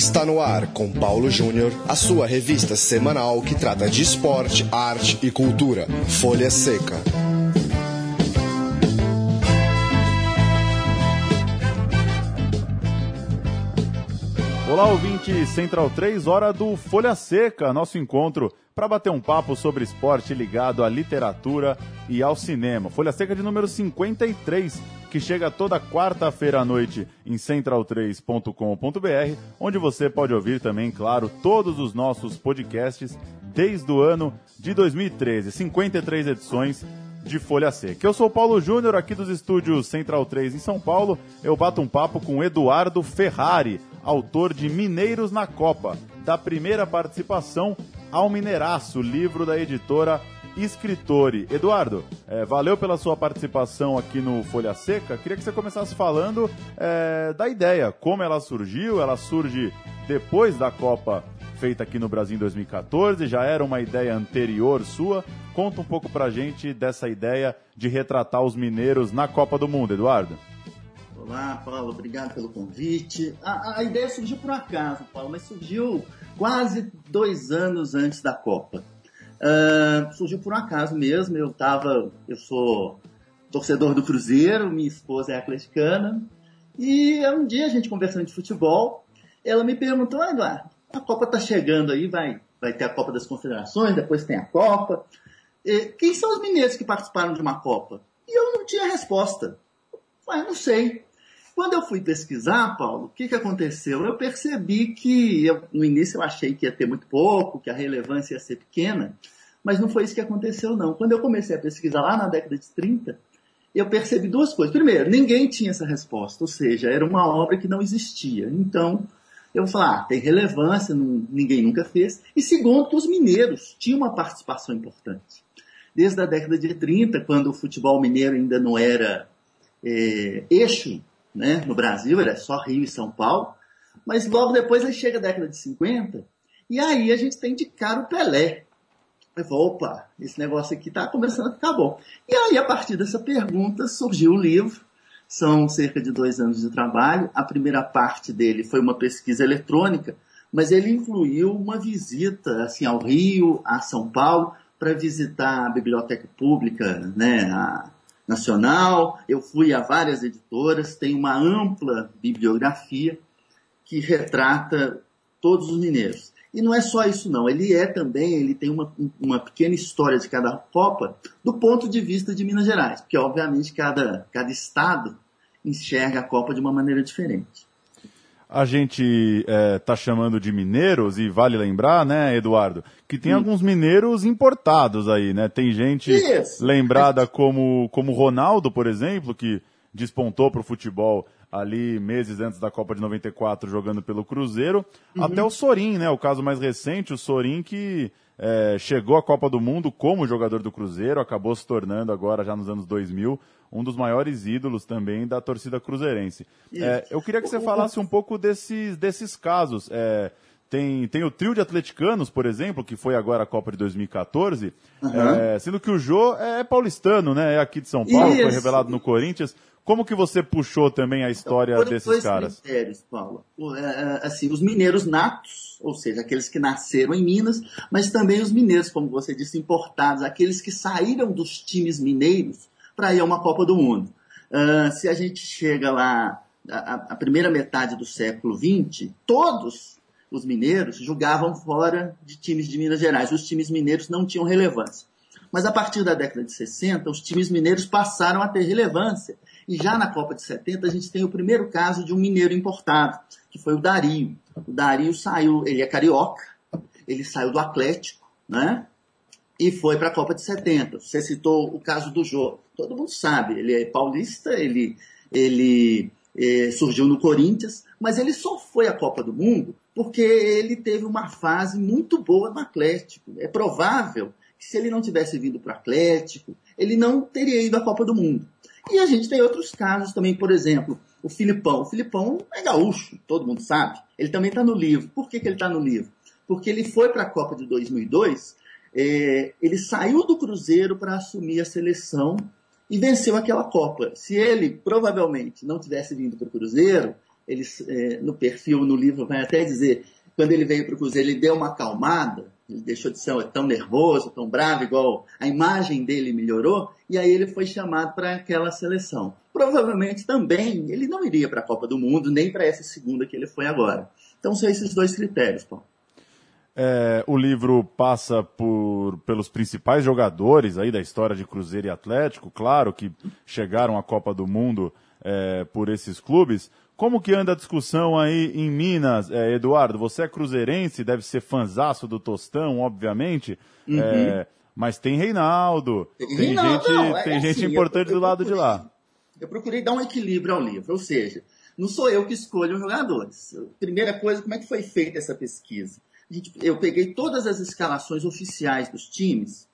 Está no ar com Paulo Júnior, a sua revista semanal que trata de esporte, arte e cultura. Folha Seca. Olá, ouvinte Central 3, hora do Folha Seca, nosso encontro para bater um papo sobre esporte ligado à literatura e ao cinema. Folha Seca de número 53, que chega toda quarta-feira à noite em central3.com.br, onde você pode ouvir também, claro, todos os nossos podcasts desde o ano de 2013, 53 edições de Folha Seca. Eu sou Paulo Júnior, aqui dos estúdios Central 3 em São Paulo. Eu bato um papo com Eduardo Ferrari, autor de Mineiros na Copa, da primeira participação ao Mineiraço, livro da editora Escritore. Eduardo, é, valeu pela sua participação aqui no Folha Seca. Queria que você começasse falando é, da ideia, como ela surgiu. Ela surge depois da Copa feita aqui no Brasil em 2014, já era uma ideia anterior sua. Conta um pouco pra gente dessa ideia de retratar os mineiros na Copa do Mundo, Eduardo. Olá, Paulo, obrigado pelo convite. A, a, ideia surgiu por acaso, Paulo, mas surgiu quase dois anos antes da Copa. Uh, surgiu por um acaso mesmo. Eu tava, eu sou torcedor do Cruzeiro, minha esposa é atleticana, e um dia a gente conversando de futebol, ela me perguntou, ah, Eduardo, a Copa tá chegando aí, vai, vai ter a Copa das Confederações, depois tem a Copa. E, quem são os mineiros que participaram de uma Copa? E eu não tinha resposta. Mas não sei. Quando eu fui pesquisar, Paulo, o que, que aconteceu? Eu percebi que, eu, no início eu achei que ia ter muito pouco, que a relevância ia ser pequena, mas não foi isso que aconteceu, não. Quando eu comecei a pesquisar lá na década de 30, eu percebi duas coisas. Primeiro, ninguém tinha essa resposta, ou seja, era uma obra que não existia. Então, eu vou falar, ah, tem relevância, não, ninguém nunca fez. E segundo, que os mineiros tinham uma participação importante. Desde a década de 30, quando o futebol mineiro ainda não era é, eixo né, no Brasil, era só Rio e São Paulo. Mas logo depois aí chega a década de 50, e aí a gente tem de cara o Pelé. Eu falo, opa, esse negócio aqui está começando a ficar bom. E aí, a partir dessa pergunta, surgiu o livro. São cerca de dois anos de trabalho. A primeira parte dele foi uma pesquisa eletrônica, mas ele incluiu uma visita assim, ao Rio, a São Paulo, para visitar a biblioteca pública, né, a nacional, eu fui a várias editoras, tem uma ampla bibliografia que retrata todos os mineiros. E não é só isso não, ele é também, ele tem uma, uma pequena história de cada Copa do ponto de vista de Minas Gerais, porque obviamente cada, cada estado enxerga a Copa de uma maneira diferente a gente está é, chamando de mineiros, e vale lembrar, né, Eduardo, que tem alguns mineiros importados aí, né? Tem gente Isso. lembrada como, como Ronaldo, por exemplo, que despontou para o futebol ali meses antes da Copa de 94 jogando pelo Cruzeiro, uhum. até o Sorin, né? O caso mais recente, o Sorin que é, chegou à Copa do Mundo como jogador do Cruzeiro, acabou se tornando agora, já nos anos 2000, um dos maiores ídolos também da torcida cruzeirense. É, eu queria que você falasse um pouco desses, desses casos. É, tem, tem o trio de atleticanos, por exemplo, que foi agora a Copa de 2014, uhum. é, sendo que o Jô é paulistano, né? É aqui de São Paulo, Isso. foi revelado no Corinthians. Como que você puxou também a história então, desses dois caras? Critérios, Paulo. É, é, assim, os mineiros natos, ou seja, aqueles que nasceram em Minas, mas também os mineiros, como você disse, importados, aqueles que saíram dos times mineiros para ir a uma Copa do Mundo. Uh, se a gente chega lá, a, a, primeira metade do século XX, todos os mineiros jogavam fora de times de Minas Gerais. Os times mineiros não tinham relevância. Mas a partir da década de 60, os times mineiros passaram a ter relevância e já na Copa de 70 a gente tem o primeiro caso de um mineiro importado, que foi o Dario. O Dario saiu, ele é carioca, ele saiu do Atlético, né? E foi para a Copa de 70. Você citou o caso do Jô. Todo mundo sabe, ele é paulista, ele, ele é, surgiu no Corinthians, mas ele só foi à Copa do Mundo porque ele teve uma fase muito boa no Atlético. É provável que se ele não tivesse vindo para o Atlético, ele não teria ido à Copa do Mundo. E a gente tem outros casos também, por exemplo, o Filipão. O Filipão é gaúcho, todo mundo sabe. Ele também está no livro. Por que, que ele está no livro? Porque ele foi para a Copa de 2002, é, ele saiu do Cruzeiro para assumir a seleção e venceu aquela Copa. Se ele provavelmente não tivesse vindo para o Cruzeiro, eles, é, no perfil, no livro, vai até dizer, quando ele veio para o Cruzeiro, ele deu uma acalmada, ele deixou de ser tão nervoso, tão bravo, igual a imagem dele melhorou, e aí ele foi chamado para aquela seleção. Provavelmente também ele não iria para a Copa do Mundo, nem para essa segunda que ele foi agora. Então são esses dois critérios, Paulo. É, o livro passa por, pelos principais jogadores aí da história de Cruzeiro e Atlético, claro que chegaram à Copa do Mundo é, por esses clubes. Como que anda a discussão aí em Minas, é, Eduardo? Você é cruzeirense, deve ser fanzaço do Tostão, obviamente, uhum. é, mas tem Reinaldo, tem, Reinaldo, gente, não, é tem assim, gente importante eu, eu do lado procurei, de lá. Eu procurei dar um equilíbrio ao livro, ou seja, não sou eu que escolho os jogadores. Primeira coisa, como é que foi feita essa pesquisa? eu peguei todas as escalações oficiais dos times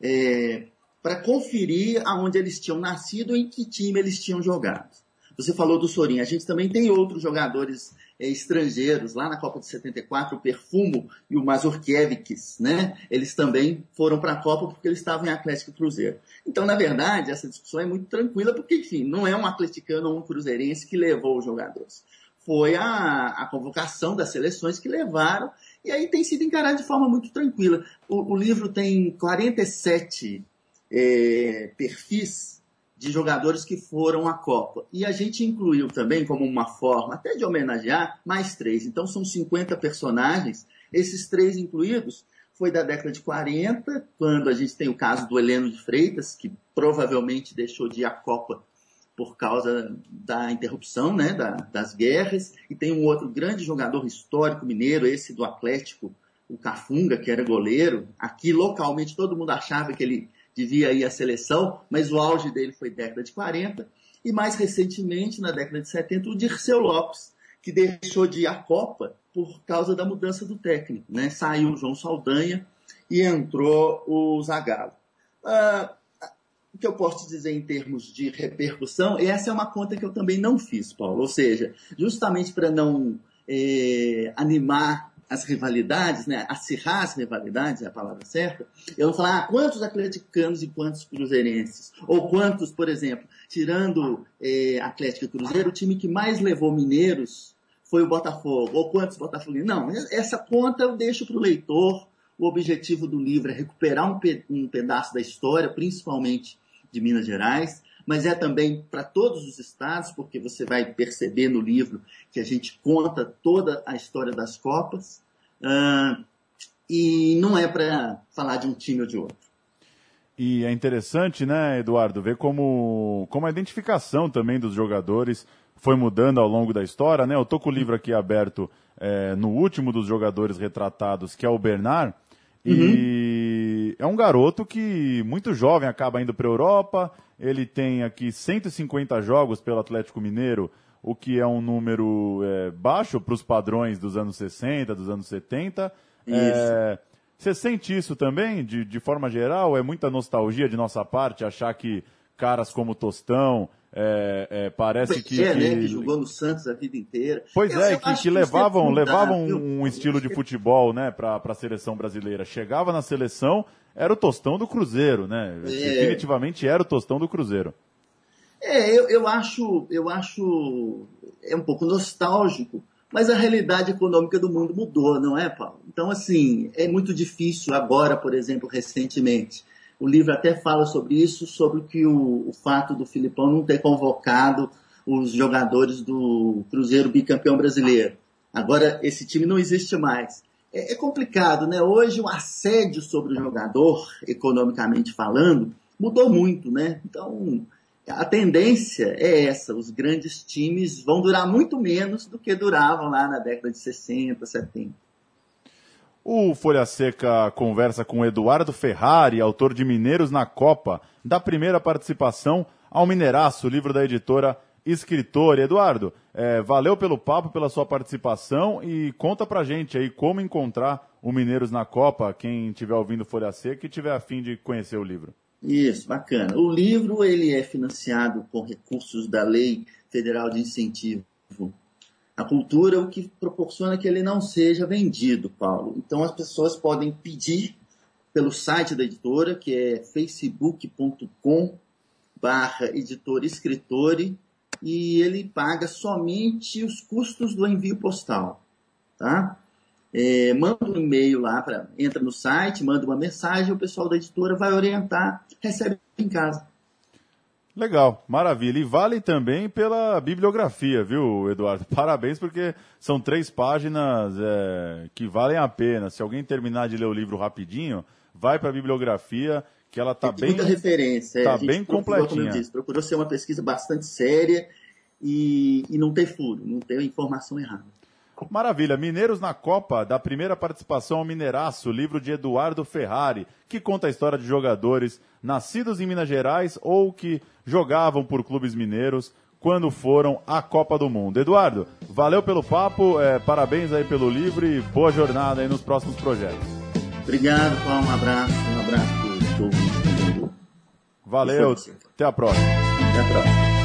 é, para conferir aonde eles tinham nascido e em que time eles tinham jogado. Você falou do Sorin, a gente também tem outros jogadores é, estrangeiros, lá na Copa de 74, o Perfumo e o Mazurkiewicz, né? Eles também foram para a Copa porque eles estavam em Atlético Cruzeiro. Então, na verdade, essa discussão é muito tranquila, porque, enfim, não é um atleticano ou um cruzeirense que levou os jogadores. Foi a, a convocação das seleções que levaram e aí tem sido encarado de forma muito tranquila. O, o livro tem 47 é, perfis de jogadores que foram à Copa. E a gente incluiu também, como uma forma até de homenagear, mais três. Então são 50 personagens. Esses três incluídos foi da década de 40, quando a gente tem o caso do Heleno de Freitas, que provavelmente deixou de ir à Copa por causa da interrupção né, da, das guerras, e tem um outro grande jogador histórico mineiro, esse do Atlético, o Cafunga, que era goleiro. Aqui, localmente, todo mundo achava que ele devia ir à seleção, mas o auge dele foi década de 40. E mais recentemente, na década de 70, o Dirceu Lopes, que deixou de ir à Copa por causa da mudança do técnico. Né? Saiu o João Saldanha e entrou o Zagallo. Uh, o que eu posso dizer em termos de repercussão, essa é uma conta que eu também não fiz, Paulo. Ou seja, justamente para não é, animar as rivalidades, né, acirrar as rivalidades, é a palavra certa, eu vou falar ah, quantos atleticanos e quantos cruzeirenses. Ou quantos, por exemplo, tirando é, Atlético e Cruzeiro, o time que mais levou mineiros foi o Botafogo. Ou quantos Botafoguenses. Não, essa conta eu deixo para o leitor. O objetivo do livro é recuperar um, pe um pedaço da história, principalmente de Minas Gerais, mas é também para todos os estados, porque você vai perceber no livro que a gente conta toda a história das Copas, uh, e não é para falar de um time ou de outro. E é interessante, né, Eduardo, ver como, como a identificação também dos jogadores foi mudando ao longo da história, né? Eu tô com o livro aqui aberto é, no último dos jogadores retratados, que é o Bernard, uhum. e é um garoto que, muito jovem, acaba indo para a Europa. Ele tem aqui 150 jogos pelo Atlético Mineiro, o que é um número é, baixo para os padrões dos anos 60, dos anos 70. É, você sente isso também, de, de forma geral? É muita nostalgia de nossa parte achar que caras como Tostão, é, é, parece que, é, né, que jogou no Santos a vida inteira. Pois eu, é, eu que, que, levavam, levavam um, um estilo de futebol né, para a seleção brasileira. Chegava na seleção, era o tostão do Cruzeiro, né? É. Definitivamente era o tostão do Cruzeiro. É, eu, eu acho, eu acho é um pouco nostálgico, mas a realidade econômica do mundo mudou, não é, Paulo? Então, assim, é muito difícil agora, por exemplo, recentemente, o livro até fala sobre isso, sobre que o, o fato do Filipão não ter convocado os jogadores do Cruzeiro bicampeão brasileiro. Agora esse time não existe mais. É, é complicado, né? Hoje o assédio sobre o jogador, economicamente falando, mudou muito, né? Então a tendência é essa: os grandes times vão durar muito menos do que duravam lá na década de 60, 70. O Folha Seca conversa com Eduardo Ferrari, autor de Mineiros na Copa, da primeira participação ao Mineiraço, livro da editora Escritor. Eduardo, é, valeu pelo papo, pela sua participação e conta pra gente aí como encontrar o Mineiros na Copa, quem estiver ouvindo Folha Seca e tiver afim de conhecer o livro. Isso, bacana. O livro ele é financiado com recursos da Lei Federal de Incentivo a cultura é o que proporciona que ele não seja vendido, Paulo. Então as pessoas podem pedir pelo site da editora, que é facebook.com barra escritore, e ele paga somente os custos do envio postal, tá? É, manda um e-mail lá, pra, entra no site, manda uma mensagem, o pessoal da editora vai orientar, recebe em casa. Legal, maravilha. E vale também pela bibliografia, viu, Eduardo? Parabéns, porque são três páginas é, que valem a pena. Se alguém terminar de ler o livro rapidinho, vai para a bibliografia, que ela está bem. Muita referência, tá bem procurou, completinha. Disse, procurou ser uma pesquisa bastante séria e, e não ter furo, não ter informação errada. Maravilha. Mineiros na Copa, da primeira participação ao Mineiraço, livro de Eduardo Ferrari, que conta a história de jogadores nascidos em Minas Gerais ou que jogavam por clubes mineiros quando foram à Copa do Mundo. Eduardo, valeu pelo papo, é, parabéns aí pelo livro e boa jornada aí nos próximos projetos. Obrigado, Paulo. Um abraço, um abraço para os. Valeu, até a próxima. Até a próxima.